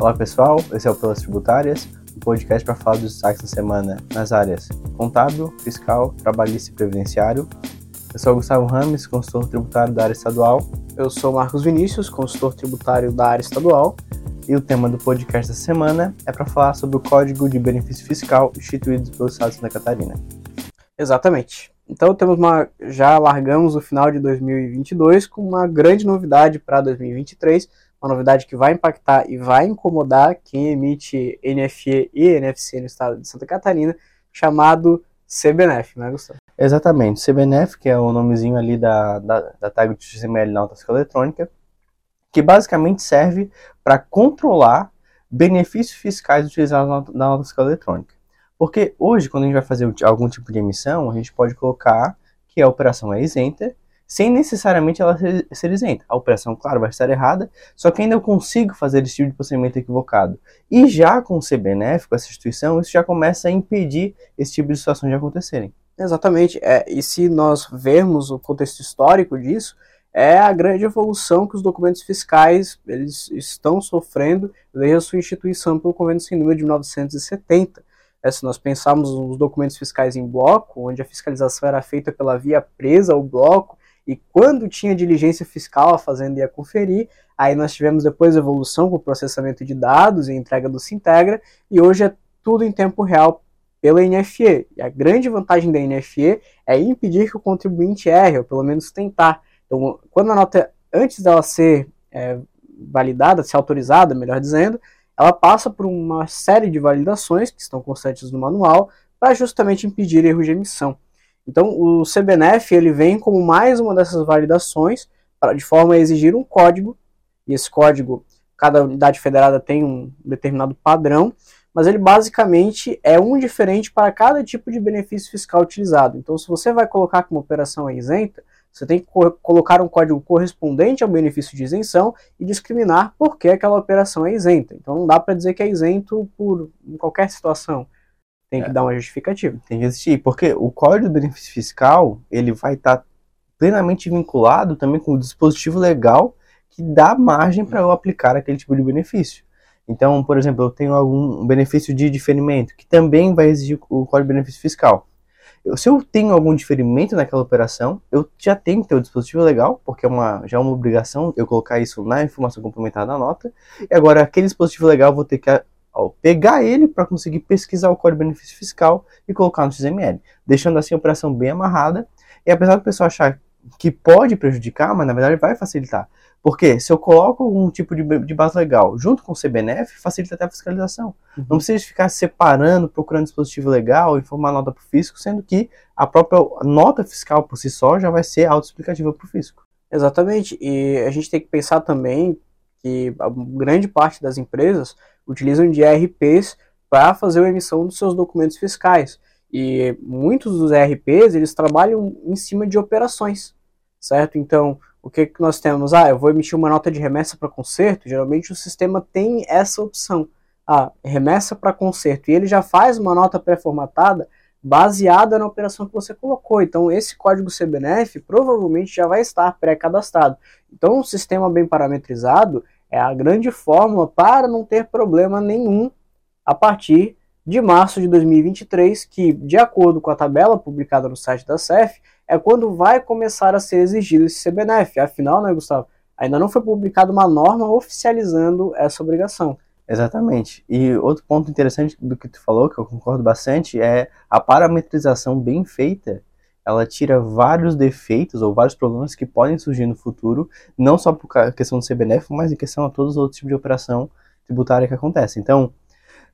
Olá pessoal, esse é o Pelas Tributárias, um podcast para falar dos destaques da semana nas áreas contábil, fiscal, trabalhista e previdenciário. Eu sou Gustavo Rames, consultor tributário da área estadual. Eu sou Marcos Vinícius, consultor tributário da área estadual. E o tema do podcast da semana é para falar sobre o Código de Benefício Fiscal instituído pelo Estado de Santa Catarina. Exatamente. Então temos uma, já largamos o final de 2022 com uma grande novidade para 2023, uma novidade que vai impactar e vai incomodar quem emite NFE e NFC no estado de Santa Catarina, chamado CBNF, né, Gustavo? Exatamente, CBNF, que é o nomezinho ali da, da, da tag de XML na autoescola eletrônica, que basicamente serve para controlar benefícios fiscais utilizados na, escala eletrônica. Porque hoje, quando a gente vai fazer algum tipo de emissão, a gente pode colocar que a operação é isenta, sem necessariamente ela ser, ser isenta. A operação, claro, vai estar errada, só que ainda eu consigo fazer esse tipo de procedimento equivocado. E já com o CBNF, com essa instituição, isso já começa a impedir esse tipo de situação de acontecerem. Exatamente. É, e se nós vermos o contexto histórico disso, é a grande evolução que os documentos fiscais eles estão sofrendo desde a sua instituição pelo Convênio Sem Número de 1970. É, se nós pensarmos os documentos fiscais em bloco, onde a fiscalização era feita pela via presa ao bloco, e quando tinha diligência fiscal, a Fazenda ia conferir, aí nós tivemos depois evolução com o processamento de dados e entrega do Sintegra, e hoje é tudo em tempo real pela NFE. E a grande vantagem da NFE é impedir que o contribuinte erre, ou pelo menos tentar. Então, quando a nota, antes dela ser é, validada, ser autorizada, melhor dizendo, ela passa por uma série de validações que estão constantes no manual para justamente impedir erro de emissão. Então, o CBNF ele vem como mais uma dessas validações pra, de forma a exigir um código, e esse código, cada unidade federada tem um determinado padrão, mas ele basicamente é um diferente para cada tipo de benefício fiscal utilizado. Então, se você vai colocar que uma operação é isenta, você tem que co colocar um código correspondente ao benefício de isenção e discriminar por que aquela operação é isenta. Então não dá para dizer que é isento por qualquer situação. Tem que é, dar uma justificativa. Tem que existir, porque o código do benefício fiscal ele vai estar tá plenamente vinculado também com o dispositivo legal que dá margem para eu aplicar aquele tipo de benefício. Então, por exemplo, eu tenho algum benefício de diferimento que também vai exigir o código de benefício fiscal. Eu, se eu tenho algum diferimento naquela operação, eu já tenho que ter o dispositivo legal, porque é uma, já é uma obrigação eu colocar isso na informação complementar da nota. E agora, aquele dispositivo legal, eu vou ter que ó, pegar ele para conseguir pesquisar o código de benefício fiscal e colocar no XML, deixando assim a operação bem amarrada. E apesar do pessoal achar que pode prejudicar, mas na verdade vai facilitar. Porque se eu coloco algum tipo de, de base legal junto com o CBNF, facilita até a fiscalização. Uhum. Não precisa ficar separando, procurando dispositivo legal e formar nota para o fisco, sendo que a própria nota fiscal por si só já vai ser autoexplicativa para o fisco. Exatamente. E a gente tem que pensar também que a grande parte das empresas utilizam de ERPs para fazer a emissão dos seus documentos fiscais. E muitos dos ERPs, eles trabalham em cima de operações, certo? Então, o que, que nós temos? Ah, eu vou emitir uma nota de remessa para conserto. Geralmente o sistema tem essa opção. Ah, remessa para conserto. E ele já faz uma nota pré-formatada baseada na operação que você colocou. Então, esse código CBNF provavelmente já vai estar pré-cadastrado. Então, um sistema bem parametrizado é a grande fórmula para não ter problema nenhum a partir de março de 2023, que, de acordo com a tabela publicada no site da CEF, é quando vai começar a ser exigido esse CBNF. Afinal, né, Gustavo? Ainda não foi publicada uma norma oficializando essa obrigação. Exatamente. E outro ponto interessante do que tu falou, que eu concordo bastante, é a parametrização bem feita. Ela tira vários defeitos ou vários problemas que podem surgir no futuro, não só por questão do CBNF, mas em questão a todos os outros tipos de operação tributária que acontece. Então,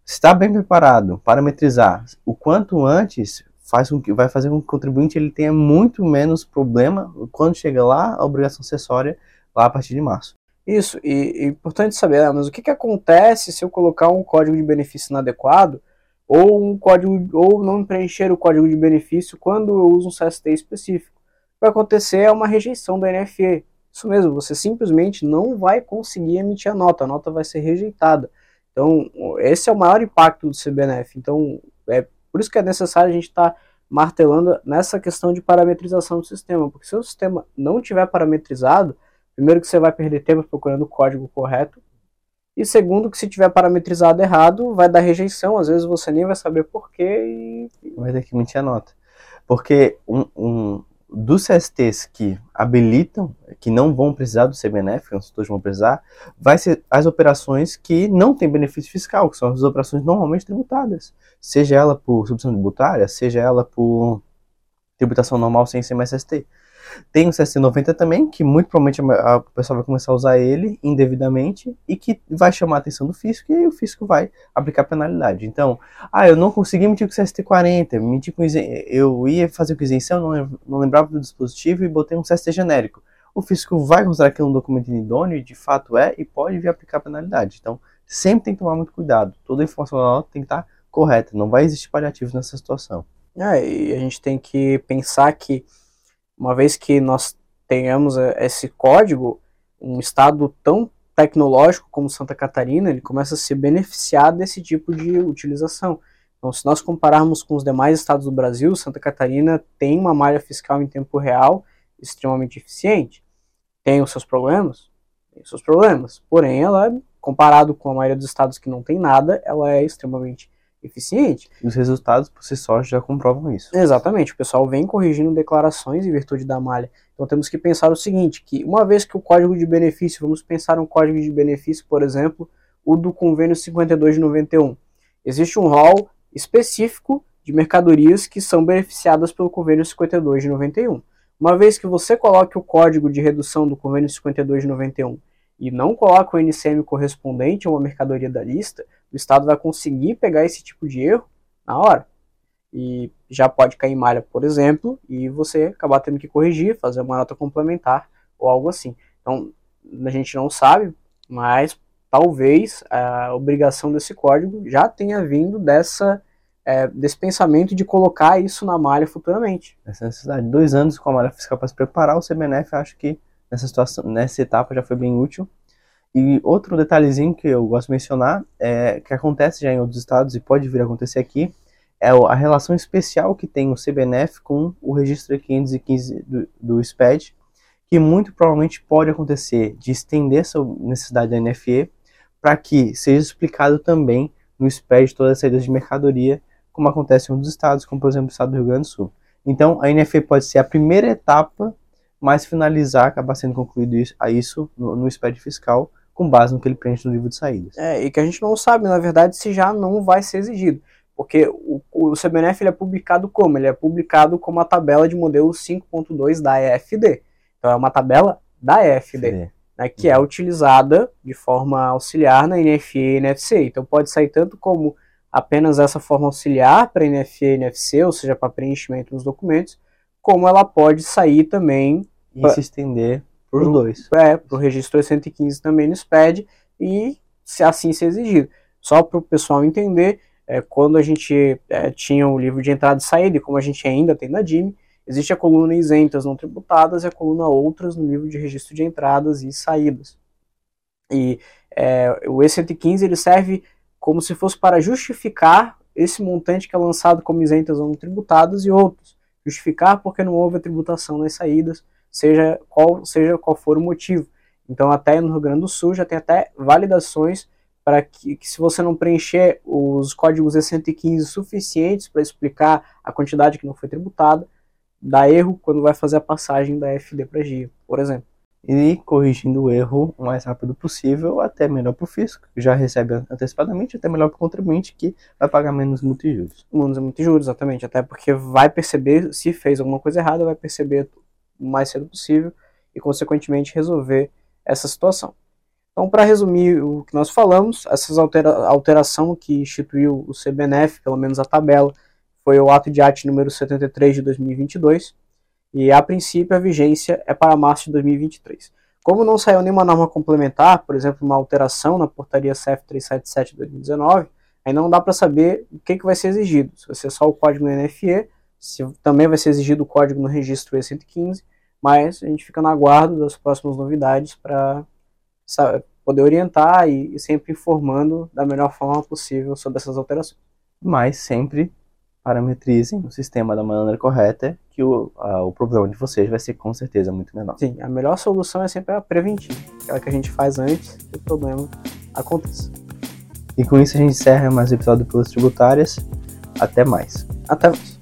está bem preparado, parametrizar o quanto antes faz com que, vai fazer com que o contribuinte ele tenha muito menos problema quando chega lá a obrigação acessória lá a partir de março. Isso, e é importante saber, né, mas o que, que acontece se eu colocar um código de benefício inadequado ou um código ou não preencher o código de benefício quando eu uso um CST específico? O que vai acontecer é uma rejeição da NFE. Isso mesmo, você simplesmente não vai conseguir emitir a nota, a nota vai ser rejeitada. Então, esse é o maior impacto do CBNF. Então, é por isso que é necessário a gente estar tá martelando nessa questão de parametrização do sistema, porque se o sistema não tiver parametrizado, primeiro que você vai perder tempo procurando o código correto, E segundo, que se tiver parametrizado errado, vai dar rejeição, às vezes você nem vai saber porquê e. Vai ter que mentir a nota. Porque um, um dos CSTs que habilitam, que não vão precisar do CBNF, não todos vão precisar, vai ser as operações que não têm benefício fiscal, que são as operações normalmente tributadas. Seja ela por subvenção tributária, seja ela por tributação normal sem CMSST. Tem o CST90 também, que muito provavelmente a, pessoa vai começar a usar ele indevidamente e que vai chamar a atenção do fisco e o fisco vai aplicar penalidade. Então, ah, eu não consegui emitir com o CST40, emitir com eu ia fazer com isenção, não, não lembrava do dispositivo e botei um CST genérico. O fisco vai considerar aquilo um documento inidôneo e de fato é e pode vir aplicar penalidade. Então, sempre tem que tomar muito cuidado. Toda a informação da nota tem que estar correta, não vai existir paliativos nessa situação. É, e a gente tem que pensar que uma vez que nós tenhamos é, esse código, um estado tão tecnológico como Santa Catarina, ele começa a se beneficiar desse tipo de utilização. Então, se nós compararmos com os demais estados do Brasil, Santa Catarina tem uma malha fiscal em tempo real extremamente eficiente. Tem os seus problemas? Tem os seus problemas. Porém, ela, comparado com a maioria dos estados que não tem nada, ela é extremamente eficiente. Os resultados por si só já comprovam isso. Exatamente, o pessoal vem corrigindo declarações em virtude da malha. Então temos que pensar o seguinte, que uma vez que o código de benefício, vamos pensar um código de benefício, por exemplo, o do convênio 52 de 91. Existe um rol específico de mercadorias que são beneficiadas pelo convênio 52 de 91. Uma vez que você coloque o código de redução do convênio 52 de 91 e não coloca o NCM correspondente a uma mercadoria da lista, o Estado vai conseguir pegar esse tipo de erro na hora. E já pode cair malha, por exemplo, e você acabar tendo que corrigir, fazer uma nota complementar ou algo assim. Então, a gente não sabe, mas talvez a obrigação desse código já tenha vindo dessa é, desse pensamento de colocar isso na malha futuramente. Essa necessidade. Dois anos com a malha fiscal para se preparar, o CBNF acho que nessa situação, nessa etapa já foi bem útil. E outro detalhezinho que eu gosto de mencionar, é, que acontece já em outros estados e pode vir a acontecer aqui, é a relação especial que tem o CBNF com o registro 515 do, do SPED, que muito provavelmente pode acontecer de estender essa necessidade da NFE para que seja explicado também no SPED todas as saídas de mercadoria, como acontece em outros estados, como por exemplo o estado do Rio Grande do Sul. Então a NFE pode ser a primeira etapa, mas finalizar, acabar sendo concluído isso, a isso no, no SPED fiscal, com base no que ele preenche no livro de saídas. É, e que a gente não sabe, na verdade, se já não vai ser exigido. Porque o, o CBNF ele é publicado como? Ele é publicado como a tabela de modelo 5.2 da EFD. Então é uma tabela da EFD, né, que é utilizada de forma auxiliar na NFE e NFC. Então pode sair tanto como apenas essa forma auxiliar para NFE e NFC, ou seja, para preenchimento dos documentos, como ela pode sair também e pra... se estender para os dois. É, para o registro 115 também no SPED e se assim se exigido. Só para o pessoal entender, é, quando a gente é, tinha o livro de entrada e saída, e como a gente ainda tem na DIM, existe a coluna isentas não tributadas e a coluna outras no livro de registro de entradas e saídas. E é, o E115 ele serve como se fosse para justificar esse montante que é lançado como isentas ou não tributadas e outros. Justificar porque não houve a tributação nas saídas, seja qual, seja qual for o motivo. Então, até no Rio Grande do Sul já tem até validações para que, que, se você não preencher os códigos E115 suficientes para explicar a quantidade que não foi tributada, dá erro quando vai fazer a passagem da FD para GIA, por exemplo. E corrigindo o erro o mais rápido possível, até melhor para o fisco, que já recebe antecipadamente, até melhor para o contribuinte, que vai pagar menos multijuros. Menos multijuros, exatamente, até porque vai perceber se fez alguma coisa errada, vai perceber o mais cedo possível e, consequentemente, resolver essa situação. Então, para resumir o que nós falamos, essa altera alteração que instituiu o CBNF, pelo menos a tabela, foi o ato de arte número 73 de 2022, e a princípio a vigência é para março de 2023. Como não saiu nenhuma norma complementar, por exemplo, uma alteração na portaria CF 377 de 2019, aí não dá para saber o que, que vai ser exigido, se vai ser só o código NFE se, também vai ser exigido o código no registro E115, mas a gente fica na guarda das próximas novidades para poder orientar e, e, sempre informando da melhor forma possível sobre essas alterações. Mas sempre parametrizem o sistema da maneira correta, que o, a, o problema de vocês vai ser com certeza muito menor. Sim, a melhor solução é sempre a preventiva, aquela que a gente faz antes do problema aconteça. E com isso a gente encerra mais um episódio do Pelas Tributárias. Até mais. Até mais.